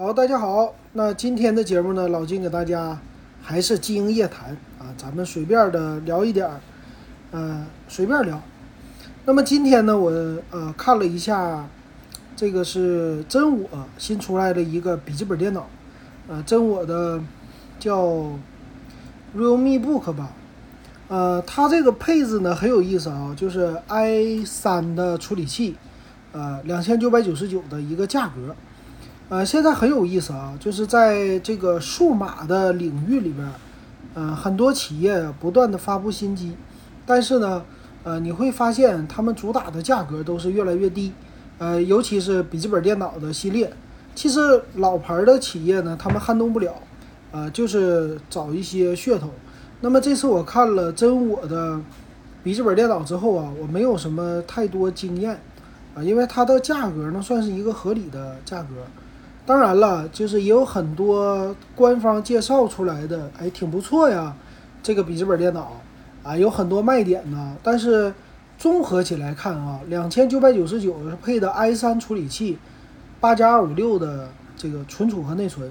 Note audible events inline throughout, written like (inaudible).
好，大家好。那今天的节目呢，老金给大家还是经营夜谈啊，咱们随便的聊一点儿，呃，随便聊。那么今天呢，我呃看了一下，这个是真我新出来的一个笔记本电脑，呃，真我的叫 Realme Book 吧，呃，它这个配置呢很有意思啊，就是 i 三的处理器，呃，两千九百九十九的一个价格。呃，现在很有意思啊，就是在这个数码的领域里边，呃，很多企业不断的发布新机，但是呢，呃，你会发现他们主打的价格都是越来越低，呃，尤其是笔记本电脑的系列，其实老牌的企业呢，他们撼动不了，呃，就是找一些噱头。那么这次我看了真我的笔记本电脑之后啊，我没有什么太多经验，啊，因为它的价格呢算是一个合理的价格。当然了，就是也有很多官方介绍出来的，哎，挺不错呀，这个笔记本电脑啊，有很多卖点呢。但是综合起来看啊，两千九百九十九是配的 i 三处理器，八加二五六的这个存储和内存，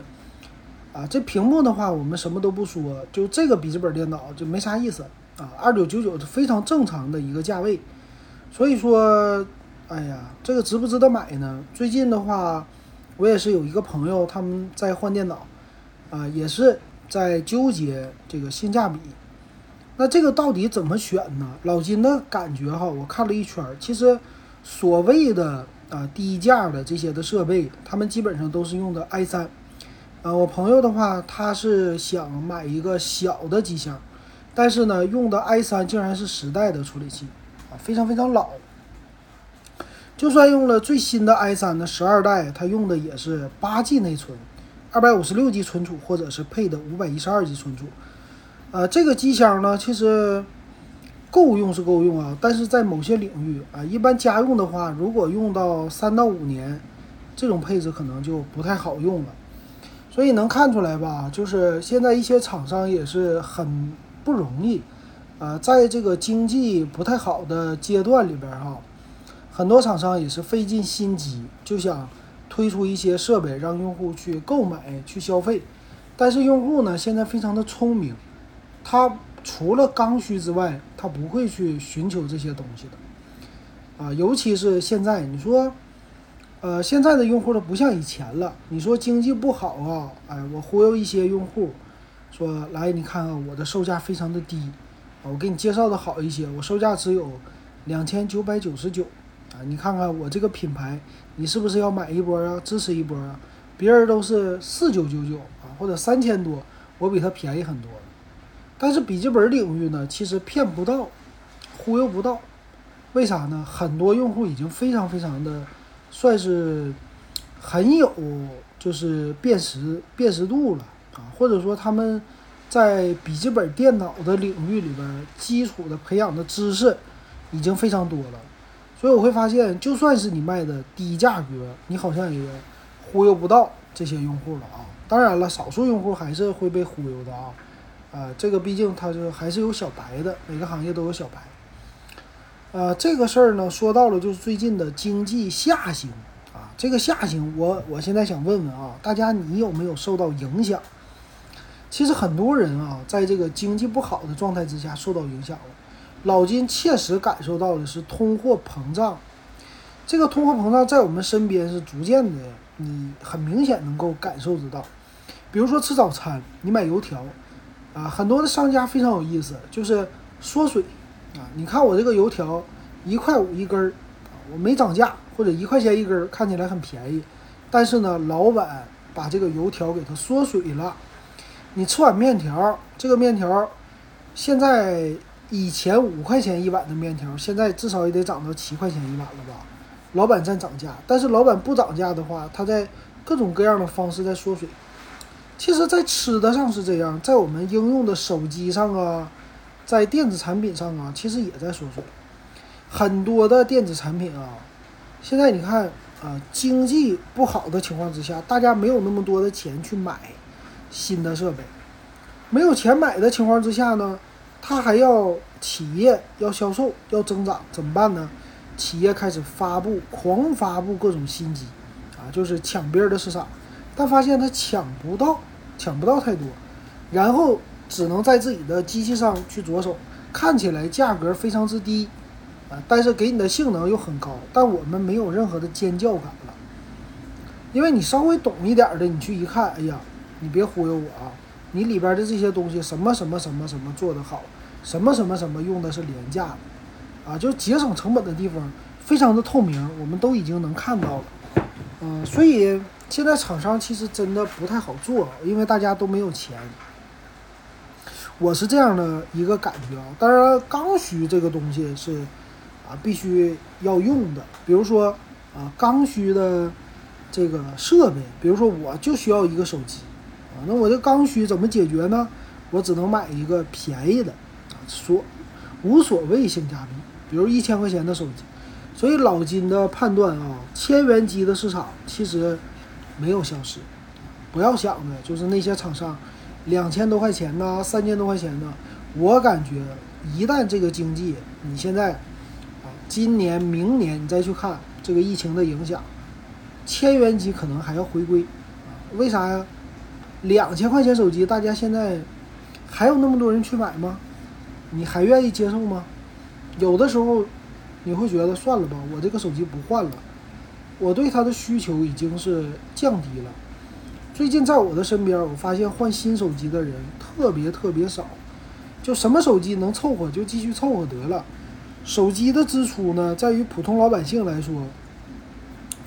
啊，这屏幕的话我们什么都不说，就这个笔记本电脑就没啥意思啊，二九九九是非常正常的一个价位。所以说，哎呀，这个值不值得买呢？最近的话。我也是有一个朋友，他们在换电脑，啊，也是在纠结这个性价比。那这个到底怎么选呢？老金的感觉哈，我看了一圈，其实所谓的啊低价的这些的设备，他们基本上都是用的 i 三。啊，我朋友的话，他是想买一个小的机箱，但是呢，用的 i 三竟然是十代的处理器，啊，非常非常老。就算用了最新的 i 三的十二代，它用的也是八 G 内存，二百五十六 G 存储，或者是配的五百一十二 G 存储。呃，这个机箱呢，其实够用是够用啊，但是在某些领域啊，一般家用的话，如果用到三到五年，这种配置可能就不太好用了。所以能看出来吧，就是现在一些厂商也是很不容易，啊，在这个经济不太好的阶段里边哈。很多厂商也是费尽心机，就想推出一些设备让用户去购买、去消费。但是用户呢，现在非常的聪明，他除了刚需之外，他不会去寻求这些东西的。啊，尤其是现在，你说，呃，现在的用户都不像以前了。你说经济不好啊，哎，我忽悠一些用户，说来你看看我的售价非常的低，啊，我给你介绍的好一些，我售价只有两千九百九十九。你看看我这个品牌，你是不是要买一波啊？支持一波啊？别人都是四九九九啊，或者三千多，我比他便宜很多。但是笔记本领域呢，其实骗不到，忽悠不到。为啥呢？很多用户已经非常非常的，算是很有就是辨识辨识度了啊，或者说他们在笔记本电脑的领域里边，基础的培养的知识已经非常多了。所以我会发现，就算是你卖的低价格，你好像也忽悠不到这些用户了啊。当然了，少数用户还是会被忽悠的啊。啊，这个毕竟它就还是有小白的，每个行业都有小白。呃，这个事儿呢，说到了就是最近的经济下行啊。这个下行，我我现在想问问啊，大家你有没有受到影响？其实很多人啊，在这个经济不好的状态之下受到影响了。老金切实感受到的是通货膨胀，这个通货膨胀在我们身边是逐渐的，你很明显能够感受得到。比如说吃早餐，你买油条，啊，很多的商家非常有意思，就是缩水，啊，你看我这个油条一块五一根儿，我没涨价，或者一块钱一根儿，看起来很便宜，但是呢，老板把这个油条给它缩水了。你吃碗面条，这个面条现在。以前五块钱一碗的面条，现在至少也得涨到七块钱一碗了吧？老板在涨价，但是老板不涨价的话，他在各种各样的方式在缩水。其实，在吃的上是这样，在我们应用的手机上啊，在电子产品上啊，其实也在缩水。很多的电子产品啊，现在你看啊，经济不好的情况之下，大家没有那么多的钱去买新的设备，没有钱买的情况之下呢？他还要企业要销售要增长怎么办呢？企业开始发布狂发布各种新机，啊，就是抢别人的市场，但发现他抢不到，抢不到太多，然后只能在自己的机器上去着手，看起来价格非常之低，啊，但是给你的性能又很高，但我们没有任何的尖叫感了，因为你稍微懂一点的，你去一看，哎呀，你别忽悠我啊，你里边的这些东西什么什么什么什么做得好，什么什么什么用的是廉价的，啊，就节省成本的地方非常的透明，我们都已经能看到了，嗯，所以。现在厂商其实真的不太好做，因为大家都没有钱。我是这样的一个感觉啊。当然，刚需这个东西是啊必须要用的。比如说啊，刚需的这个设备，比如说我就需要一个手机那我这刚需怎么解决呢？我只能买一个便宜的啊，所无所谓性价比，比如一千块钱的手机。所以老金的判断啊，千元机的市场其实。没有消失，不要想的就是那些厂商，两千多块钱呢，三千多块钱呢。我感觉一旦这个经济，你现在啊，今年、明年你再去看这个疫情的影响，千元机可能还要回归啊？为啥呀？两千块钱手机，大家现在还有那么多人去买吗？你还愿意接受吗？有的时候你会觉得算了吧，我这个手机不换了。我对它的需求已经是降低了。最近在我的身边，我发现换新手机的人特别特别少。就什么手机能凑合就继续凑合得了。手机的支出呢，在于普通老百姓来说，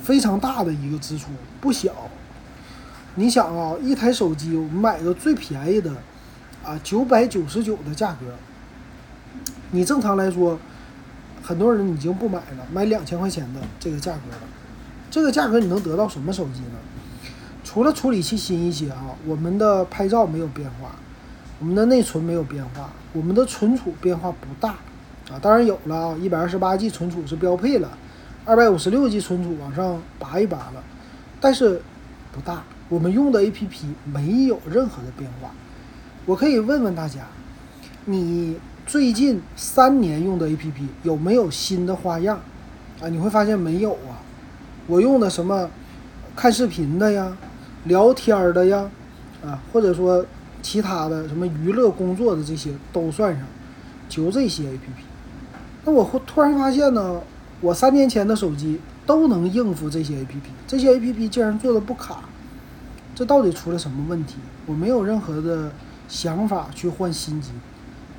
非常大的一个支出，不小。你想啊，一台手机我们买个最便宜的，啊九百九十九的价格，你正常来说，很多人已经不买了，买两千块钱的这个价格了。这个价格你能得到什么手机呢？除了处理器新一些啊，我们的拍照没有变化，我们的内存没有变化，我们的存储变化不大啊。当然有了啊，一百二十八 G 存储是标配了，二百五十六 G 存储往上拔一拔了，但是不大。我们用的 APP 没有任何的变化。我可以问问大家，你最近三年用的 APP 有没有新的花样啊？你会发现没有啊。我用的什么看视频的呀，聊天的呀，啊，或者说其他的什么娱乐工作的这些都算上，就这些 A P P。那我会突然发现呢，我三年前的手机都能应付这些 A P P，这些 A P P 竟然做的不卡，这到底出了什么问题？我没有任何的想法去换新机。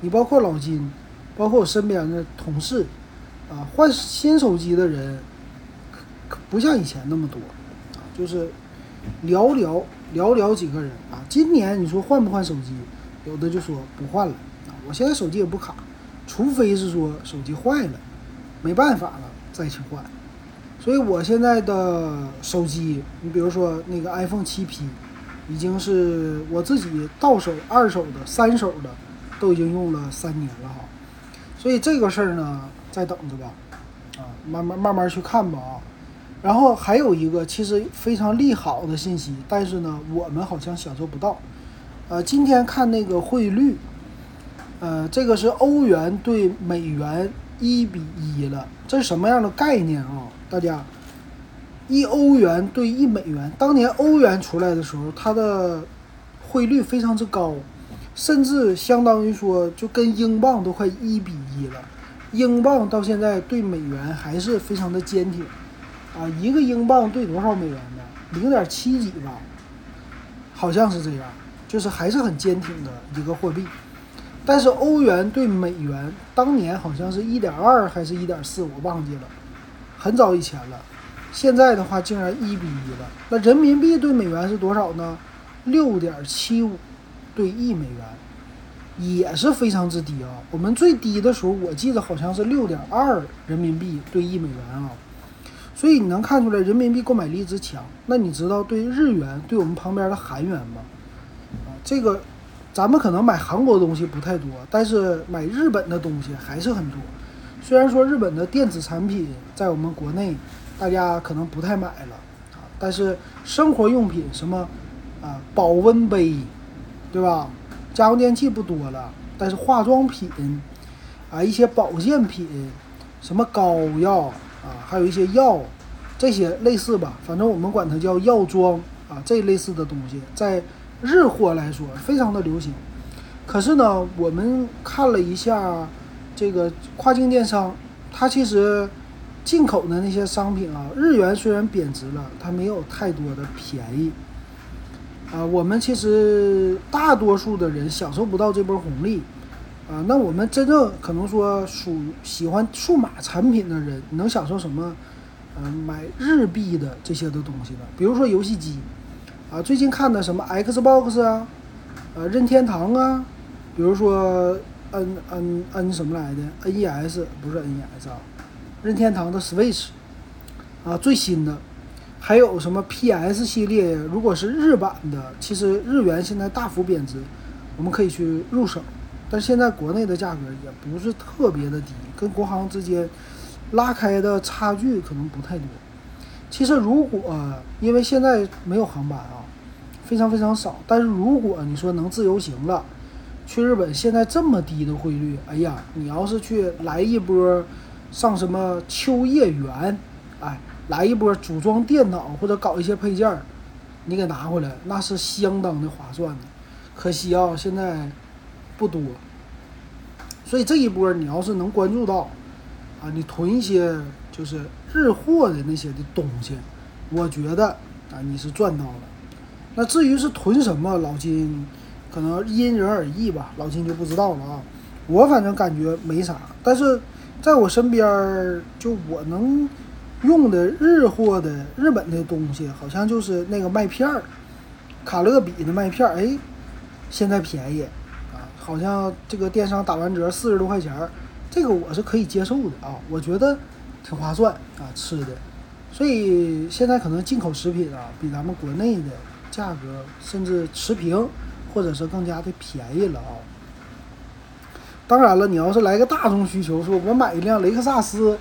你包括老金，包括我身边的同事，啊，换新手机的人可。不像以前那么多，啊，就是寥寥寥寥几个人啊。今年你说换不换手机，有的就说不换了啊。我现在手机也不卡，除非是说手机坏了，没办法了再去换。所以我现在的手机，你比如说那个 iPhone 7 P，已经是我自己到手、二手的、三手的，都已经用了三年了哈。所以这个事儿呢，再等着吧，啊，慢慢慢慢去看吧啊。然后还有一个其实非常利好的信息，但是呢，我们好像享受不到。呃，今天看那个汇率，呃，这个是欧元对美元一比一了，这是什么样的概念啊？大家，一欧元兑一美元，当年欧元出来的时候，它的汇率非常之高，甚至相当于说就跟英镑都快一比一了。英镑到现在对美元还是非常的坚挺。啊，一个英镑兑多少美元呢？零点七几吧，好像是这样，就是还是很坚挺的一个货币。但是欧元兑美元当年好像是一点二还是一点四，我忘记了，很早以前了。现在的话竟然一比一了。那人民币兑美元是多少呢？六点七五兑一美元，也是非常之低啊。我们最低的时候，我记得好像是六点二人民币兑一美元啊。所以你能看出来人民币购买力之强，那你知道对日元对我们旁边的韩元吗？啊，这个咱们可能买韩国东西不太多，但是买日本的东西还是很多。虽然说日本的电子产品在我们国内大家可能不太买了啊，但是生活用品什么啊保温杯，对吧？家用电器不多了，但是化妆品啊一些保健品，什么膏药。啊，还有一些药，这些类似吧，反正我们管它叫药妆啊这类似的东西，在日货来说非常的流行。可是呢，我们看了一下这个跨境电商，它其实进口的那些商品啊，日元虽然贬值了，它没有太多的便宜。啊，我们其实大多数的人享受不到这波红利。啊，那我们真正可能说属喜欢数码产品的人，能享受什么？嗯，买日币的这些的东西呢？比如说游戏机，啊，最近看的什么 Xbox 啊，呃，任天堂啊，比如说 N N N 什么来的 NES 不是 NES 啊，任天堂的 Switch，啊，最新的，还有什么 PS 系列？如果是日版的，其实日元现在大幅贬值，我们可以去入手。但现在国内的价格也不是特别的低，跟国行之间拉开的差距可能不太多。其实如果因为现在没有航班啊，非常非常少。但是如果你说能自由行了，去日本现在这么低的汇率，哎呀，你要是去来一波上什么秋叶原，哎，来一波组装电脑或者搞一些配件儿，你给拿回来，那是相当的划算的。可惜啊，现在。不多，所以这一波你要是能关注到，啊，你囤一些就是日货的那些的东西，我觉得啊你是赚到了。那至于是囤什么，老金可能因人而异吧，老金就不知道了啊。我反正感觉没啥，但是在我身边儿，就我能用的日货的日本的东西，好像就是那个麦片儿，卡乐比的麦片儿，哎，现在便宜啊。好像这个电商打完折四十多块钱儿，这个我是可以接受的啊，我觉得挺划算啊，吃的。所以现在可能进口食品啊，比咱们国内的价格甚至持平，或者是更加的便宜了啊。当然了，你要是来个大众需求，说我买一辆雷克萨斯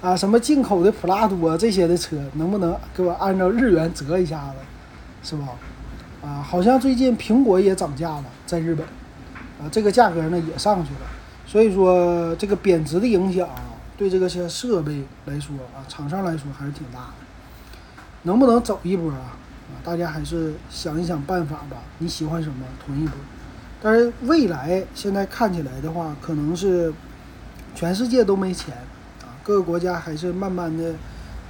啊，什么进口的普拉多这些的车，能不能给我按照日元折一下子，是吧？啊，好像最近苹果也涨价了，在日本。啊，这个价格呢也上去了，所以说这个贬值的影响对这个些设备来说啊，厂商来说还是挺大的。能不能走一波啊？大家还是想一想办法吧。你喜欢什么囤一波？但是未来现在看起来的话，可能是全世界都没钱啊，各个国家还是慢慢的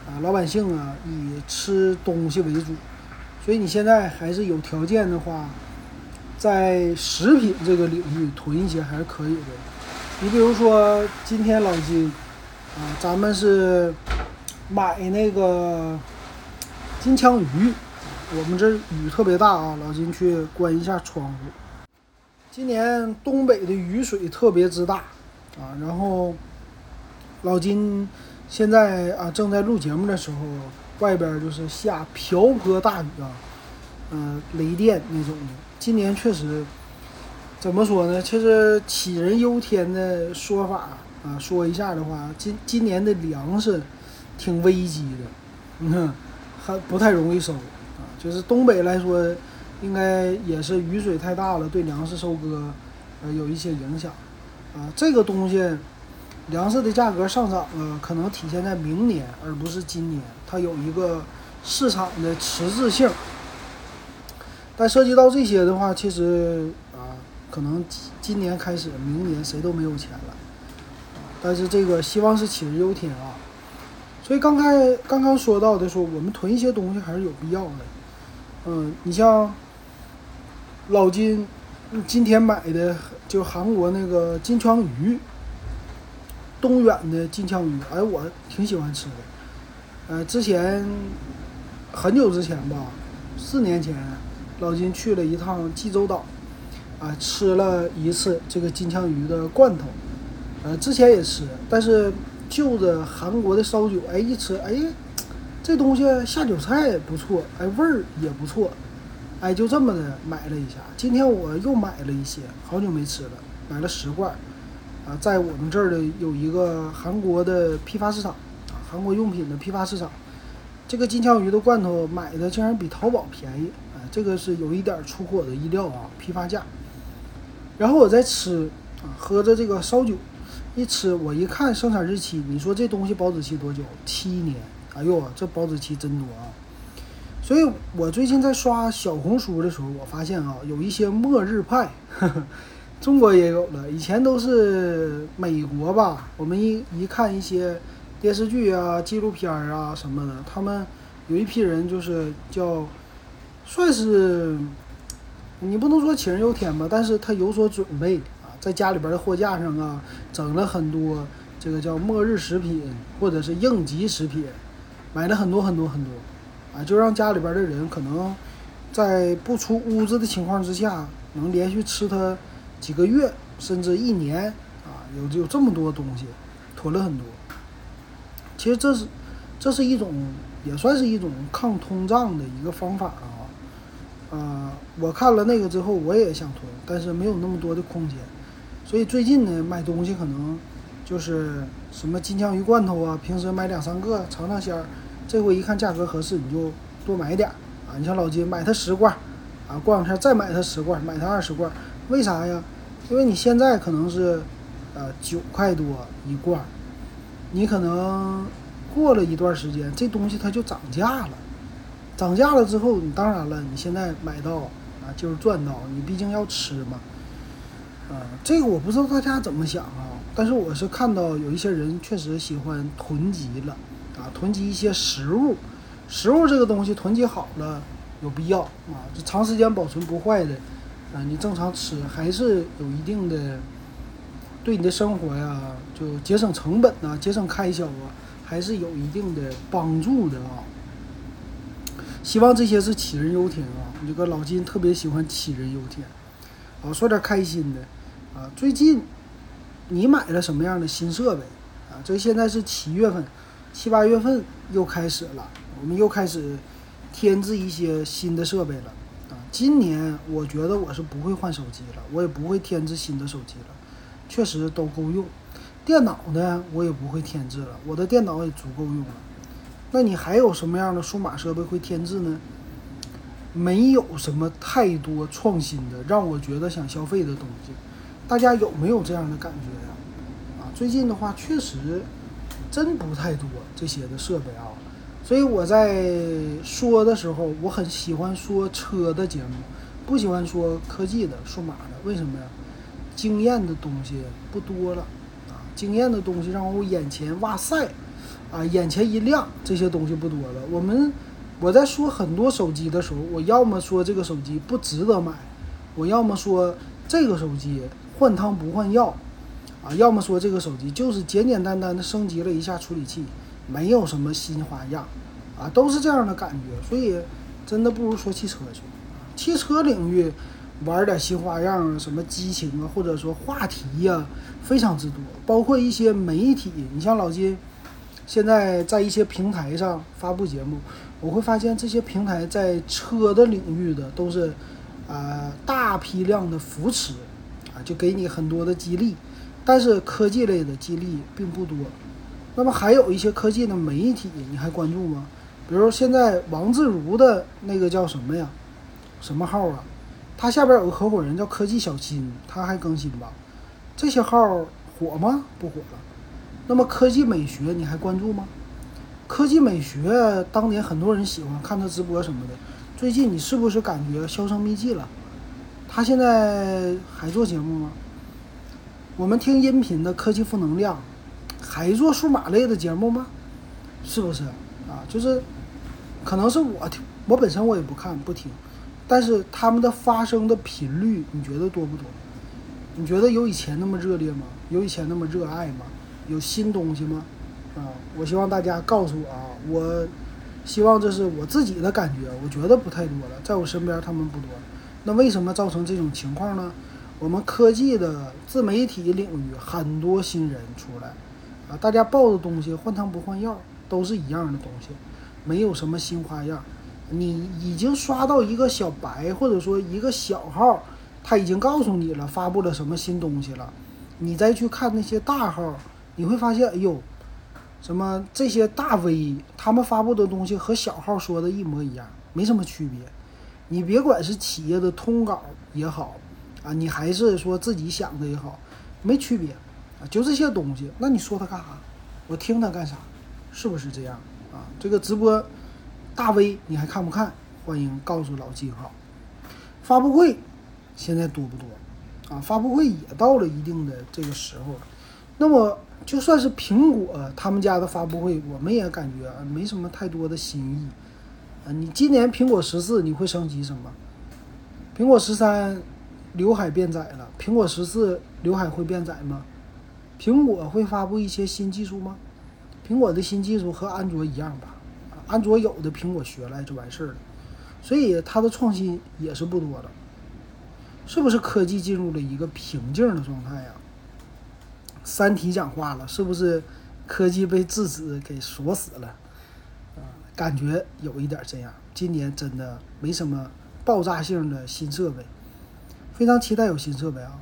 啊，老百姓啊以吃东西为主，所以你现在还是有条件的话。在食品这个领域囤一些还是可以的。你比如说，今天老金啊，咱们是买那个金枪鱼。我们这雨特别大啊，老金去关一下窗户。今年东北的雨水特别之大啊，然后老金现在啊正在录节目的时候，外边就是下瓢泼大雨啊，嗯，雷电那种的。今年确实，怎么说呢？其实杞人忧天的说法啊，说一下的话，今今年的粮食挺危机的，嗯，还不太容易收就是东北来说，应该也是雨水太大了，对粮食收割呃有一些影响啊。这个东西，粮食的价格上涨啊，可能体现在明年，而不是今年，它有一个市场的迟滞性。但涉及到这些的话，其实啊，可能今年开始，明年谁都没有钱了。但是这个希望是杞人忧天啊。所以刚开刚刚说到的说，我们囤一些东西还是有必要的。嗯，你像老金今天买的就韩国那个金枪鱼，东远的金枪鱼，哎，我挺喜欢吃的。呃，之前很久之前吧，四年前。老金去了一趟济州岛，啊，吃了一次这个金枪鱼的罐头，呃，之前也吃，但是就着韩国的烧酒，哎，一吃，哎，这东西下酒菜不错，哎，味儿也不错，哎，就这么的买了一下。今天我又买了一些，好久没吃了，买了十罐，啊，在我们这儿的有一个韩国的批发市场，啊，韩国用品的批发市场，这个金枪鱼的罐头买的竟然比淘宝便宜。这个是有一点出乎我的意料啊，批发价。然后我再吃啊，喝着这个烧酒，一吃我一看生产日期，你说这东西保质期多久？七年。哎呦，这保质期真多啊！所以。我最近在刷小红书的时候，我发现啊，有一些末日派，呵 (laughs) 呵中国也有了。以前都是美国吧，我们一一看一些电视剧啊、纪录片啊什么的，他们有一批人就是叫，算是你不能说杞人忧天吧，但是他有所准备，在家里边的货架上啊，整了很多这个叫末日食品或者是应急食品，买了很多很多很多。啊，就让家里边的人可能在不出屋子的情况之下，能连续吃它几个月甚至一年啊，有有这么多东西囤了很多。其实这是这是一种也算是一种抗通胀的一个方法啊。啊，我看了那个之后，我也想囤，但是没有那么多的空间，所以最近呢，买东西可能就是什么金枪鱼罐头啊，平时买两三个尝尝鲜儿。这回一看价格合适，你就多买点儿啊！你像老金买它十罐，啊，过两天再买它十罐，买它二十罐，为啥呀？因为你现在可能是，呃，九块多一罐，你可能过了一段时间，这东西它就涨价了。涨价了之后，你当然了，你现在买到啊就是赚到，你毕竟要吃嘛。啊，这个我不知道大家怎么想啊，但是我是看到有一些人确实喜欢囤积了。啊，囤积一些食物，食物这个东西囤积好了有必要啊，这长时间保存不坏的，啊，你正常吃还是有一定的，对你的生活呀，就节省成本呐，节省开销啊，还是有一定的帮助的啊。希望这些是杞人忧天啊，这个老金特别喜欢杞人忧天。啊，说点开心的，啊，最近你买了什么样的新设备？啊，这现在是七月份。七八月份又开始了，我们又开始添置一些新的设备了啊！今年我觉得我是不会换手机了，我也不会添置新的手机了，确实都够用。电脑呢，我也不会添置了，我的电脑也足够用了。那你还有什么样的数码设备会添置呢？没有什么太多创新的让我觉得想消费的东西，大家有没有这样的感觉呀？啊，最近的话确实。真不太多这些的设备啊，所以我在说的时候，我很喜欢说车的节目，不喜欢说科技的、数码的。为什么呀？惊艳的东西不多了啊，惊艳的东西让我眼前哇塞啊，眼前一亮，这些东西不多了。我们我在说很多手机的时候，我要么说这个手机不值得买，我要么说这个手机换汤不换药。啊，要么说这个手机就是简简单单的升级了一下处理器，没有什么新花样，啊，都是这样的感觉。所以，真的不如说汽车去。汽车领域玩点新花样啊，什么激情啊，或者说话题呀，非常之多。包括一些媒体，你像老金，现在在一些平台上发布节目，我会发现这些平台在车的领域的都是，啊，大批量的扶持，啊，就给你很多的激励。但是科技类的激励并不多，那么还有一些科技的媒体，你还关注吗？比如现在王自如的那个叫什么呀？什么号啊？他下边有个合伙人叫科技小新，他还更新吧？这些号火吗？不火了。那么科技美学你还关注吗？科技美学当年很多人喜欢看他直播什么的，最近你是不是感觉销声匿迹了？他现在还做节目吗？我们听音频的科技负能量，还做数码类的节目吗？是不是啊？就是，可能是我听，我本身我也不看不听，但是他们的发声的频率，你觉得多不多？你觉得有以前那么热烈吗？有以前那么热爱吗？有新东西吗？啊，我希望大家告诉我啊，我希望这是我自己的感觉，我觉得不太多了，在我身边他们不多，那为什么造成这种情况呢？我们科技的自媒体领域很多新人出来，啊，大家报的东西换汤不换药，都是一样的东西，没有什么新花样。你已经刷到一个小白或者说一个小号，他已经告诉你了发布了什么新东西了，你再去看那些大号，你会发现，哎呦，什么这些大 V 他们发布的东西和小号说的一模一样，没什么区别。你别管是企业的通稿也好。啊，你还是说自己想的也好，没区别，啊，就这些东西，那你说它干啥？我听它干啥？是不是这样？啊，这个直播大 V 你还看不看？欢迎告诉老金哈。发布会现在多不多啊？发布会也到了一定的这个时候了。那么就算是苹果他们家的发布会，我们也感觉没什么太多的新意你今年苹果十四你会升级什么？苹果十三刘海变窄了，苹果十四刘海会变窄吗？苹果会发布一些新技术吗？苹果的新技术和安卓一样吧？安卓有的苹果学来就完事儿了，所以它的创新也是不多的。是不是科技进入了一个瓶颈的状态呀？三体讲话了，是不是科技被制止给锁死了？感觉有一点这样。今年真的没什么爆炸性的新设备，非常期待有新设备啊。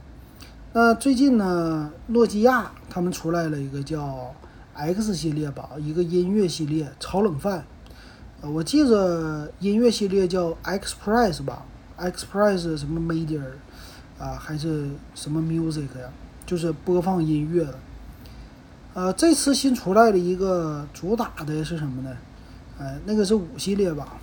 那最近呢，诺基亚他们出来了一个叫 X 系列吧，一个音乐系列，炒冷饭。我记着音乐系列叫 Xpress 吧，Xpress 什么 Media 啊，还是什么 Music 呀？就是播放音乐的，呃，这次新出来的一个主打的是什么呢？呃，那个是五系列吧？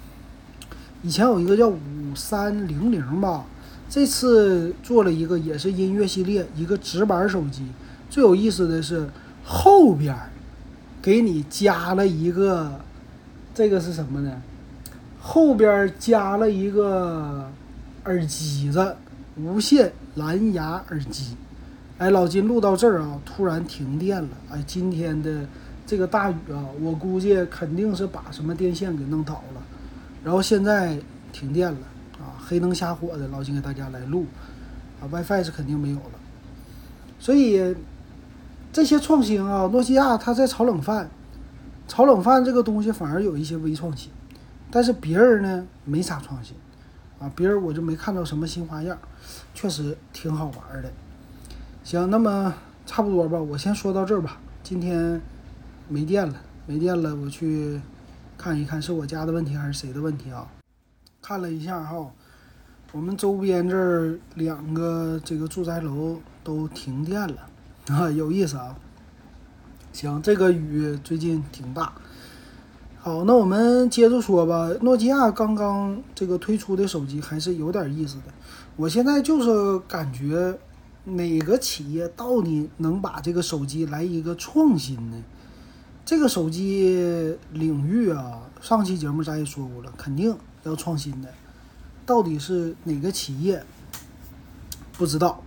以前有一个叫五三零零吧，这次做了一个也是音乐系列，一个直板手机。最有意思的是后边给你加了一个，这个是什么呢？后边加了一个耳机子，无线蓝牙耳机。哎，老金录到这儿啊，突然停电了。哎，今天的这个大雨啊，我估计肯定是把什么电线给弄倒了。然后现在停电了啊，黑灯瞎火的，老金给大家来录啊，WiFi 是肯定没有了。所以这些创新啊，诺基亚它在炒冷饭，炒冷饭这个东西反而有一些微创新，但是别人呢没啥创新啊，别人我就没看到什么新花样，确实挺好玩的。行，那么差不多吧，我先说到这儿吧。今天没电了，没电了，我去看一看是我家的问题还是谁的问题啊？看了一下哈，我们周边这儿两个这个住宅楼都停电了啊，(laughs) 有意思啊。行，这个雨最近挺大。好，那我们接着说吧。诺基亚刚刚这个推出的手机还是有点意思的，我现在就是感觉。哪个企业到底能把这个手机来一个创新呢？这个手机领域啊，上期节目咱也说过了，肯定要创新的。到底是哪个企业？不知道。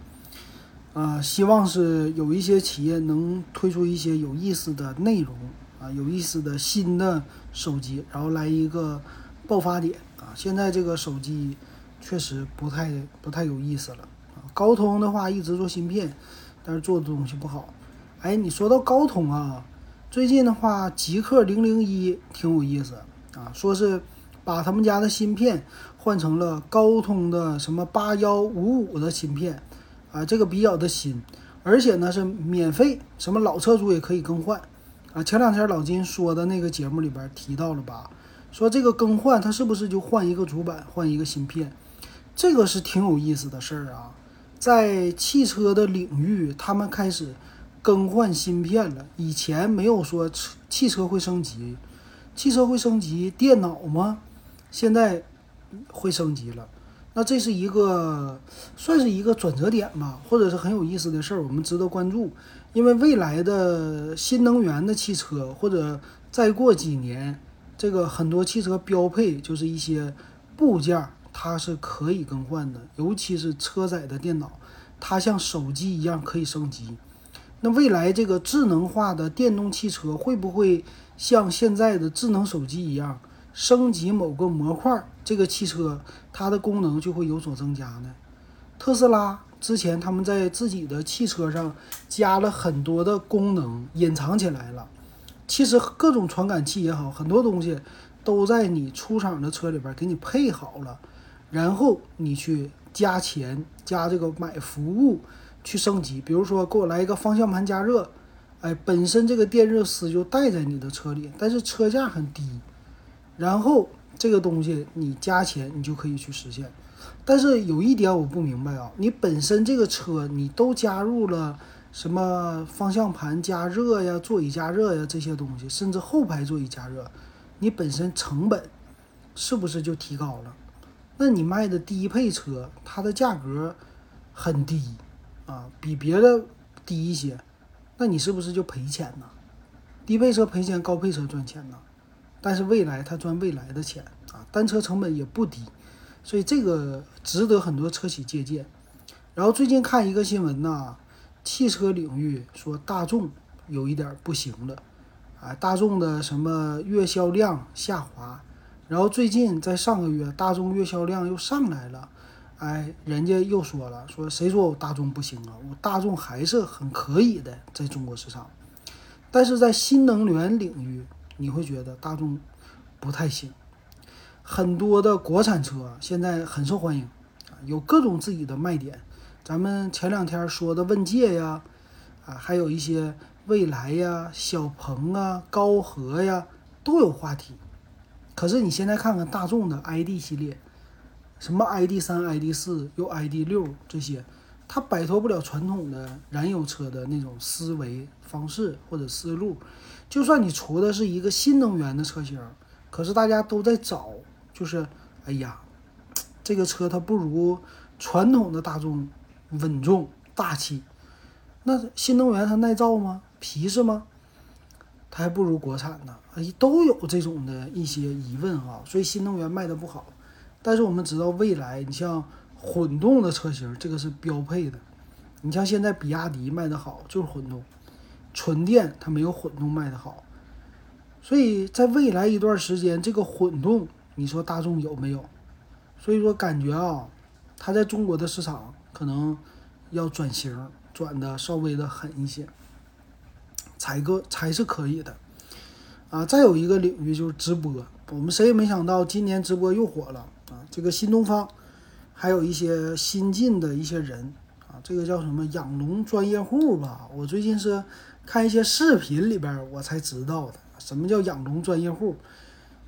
啊，希望是有一些企业能推出一些有意思的内容啊，有意思的新的手机，然后来一个爆发点啊。现在这个手机确实不太不太有意思了啊。高通的话一直做芯片，但是做的东西不好。哎，你说到高通啊，最近的话，极氪零零一挺有意思啊，说是把他们家的芯片换成了高通的什么八幺五五的芯片啊，这个比较的新，而且呢是免费，什么老车主也可以更换啊。前两天老金说的那个节目里边提到了吧，说这个更换它是不是就换一个主板，换一个芯片？这个是挺有意思的事儿啊。在汽车的领域，他们开始更换芯片了。以前没有说车汽车会升级，汽车会升级电脑吗？现在会升级了。那这是一个算是一个转折点吧，或者是很有意思的事儿，我们值得关注。因为未来的新能源的汽车，或者再过几年，这个很多汽车标配就是一些部件。它是可以更换的，尤其是车载的电脑，它像手机一样可以升级。那未来这个智能化的电动汽车会不会像现在的智能手机一样升级某个模块，这个汽车它的功能就会有所增加呢？特斯拉之前他们在自己的汽车上加了很多的功能，隐藏起来了。其实各种传感器也好，很多东西都在你出厂的车里边给你配好了。然后你去加钱加这个买服务去升级，比如说给我来一个方向盘加热，哎，本身这个电热丝就带在你的车里，但是车价很低，然后这个东西你加钱你就可以去实现。但是有一点我不明白啊，你本身这个车你都加入了什么方向盘加热呀、座椅加热呀这些东西，甚至后排座椅加热，你本身成本。是不是就提高了？那你卖的低配车，它的价格很低啊，比别的低一些，那你是不是就赔钱呢？低配车赔钱，高配车赚钱呢？但是未来它赚未来的钱啊，单车成本也不低，所以这个值得很多车企借鉴。然后最近看一个新闻呐，汽车领域说大众有一点不行了，啊，大众的什么月销量下滑，然后最近在上个月大众月销量又上来了，哎，人家又说了，说谁说我大众不行啊？我大众还是很可以的，在中国市场，但是在新能源领域。你会觉得大众不太行，很多的国产车现在很受欢迎啊，有各种自己的卖点。咱们前两天说的问界呀，啊，还有一些蔚来呀、小鹏啊、高和呀，都有话题。可是你现在看看大众的 ID 系列，什么 ID 三、ID 四又 ID 六这些，它摆脱不了传统的燃油车的那种思维方式或者思路。就算你出的是一个新能源的车型，可是大家都在找，就是，哎呀，这个车它不如传统的大众稳重大气。那新能源它耐造吗？皮实吗？它还不如国产呢。哎，都有这种的一些疑问啊，所以新能源卖的不好。但是我们知道未来，你像混动的车型，这个是标配的。你像现在比亚迪卖的好，就是混动。纯电它没有混动卖的好，所以在未来一段时间，这个混动你说大众有没有？所以说感觉啊，它在中国的市场可能要转型，转的稍微的狠一些，才个才是可以的啊。再有一个领域就是直播，我们谁也没想到今年直播又火了。这个新东方，还有一些新进的一些人啊，这个叫什么养龙专业户吧？我最近是。看一些视频里边，我才知道的什么叫养龙专业户，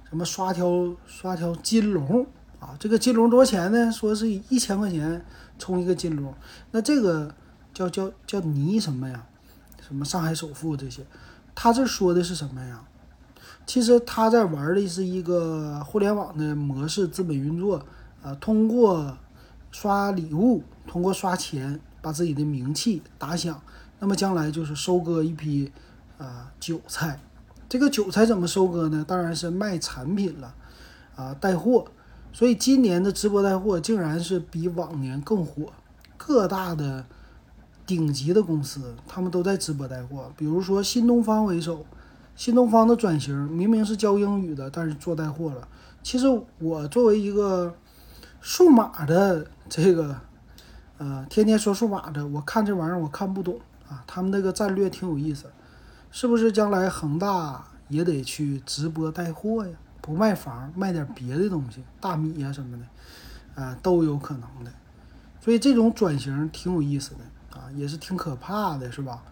什么刷条刷条金龙啊，这个金龙多少钱呢？说是一千块钱充一个金龙，那这个叫叫叫倪什么呀？什么上海首富这些，他这说的是什么呀？其实他在玩的是一个互联网的模式，资本运作啊，通过刷礼物，通过刷钱，把自己的名气打响。那么将来就是收割一批，啊韭菜，这个韭菜怎么收割呢？当然是卖产品了，啊带货，所以今年的直播带货竟然是比往年更火，各大的顶级的公司他们都在直播带货，比如说新东方为首，新东方的转型明明是教英语的，但是做带货了。其实我作为一个数码的这个，呃天天说数码的，我看这玩意儿我看不懂。啊，他们那个战略挺有意思，是不是将来恒大也得去直播带货呀？不卖房，卖点别的东西，大米呀什么的，啊，都有可能的。所以这种转型挺有意思的啊，也是挺可怕的，是吧？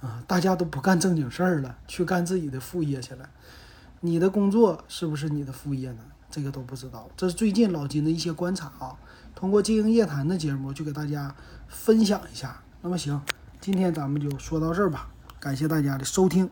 啊，大家都不干正经事儿了，去干自己的副业去了。你的工作是不是你的副业呢？这个都不知道。这是最近老金的一些观察啊，通过经营夜谈的节目就给大家分享一下。那么行。今天咱们就说到这儿吧，感谢大家的收听。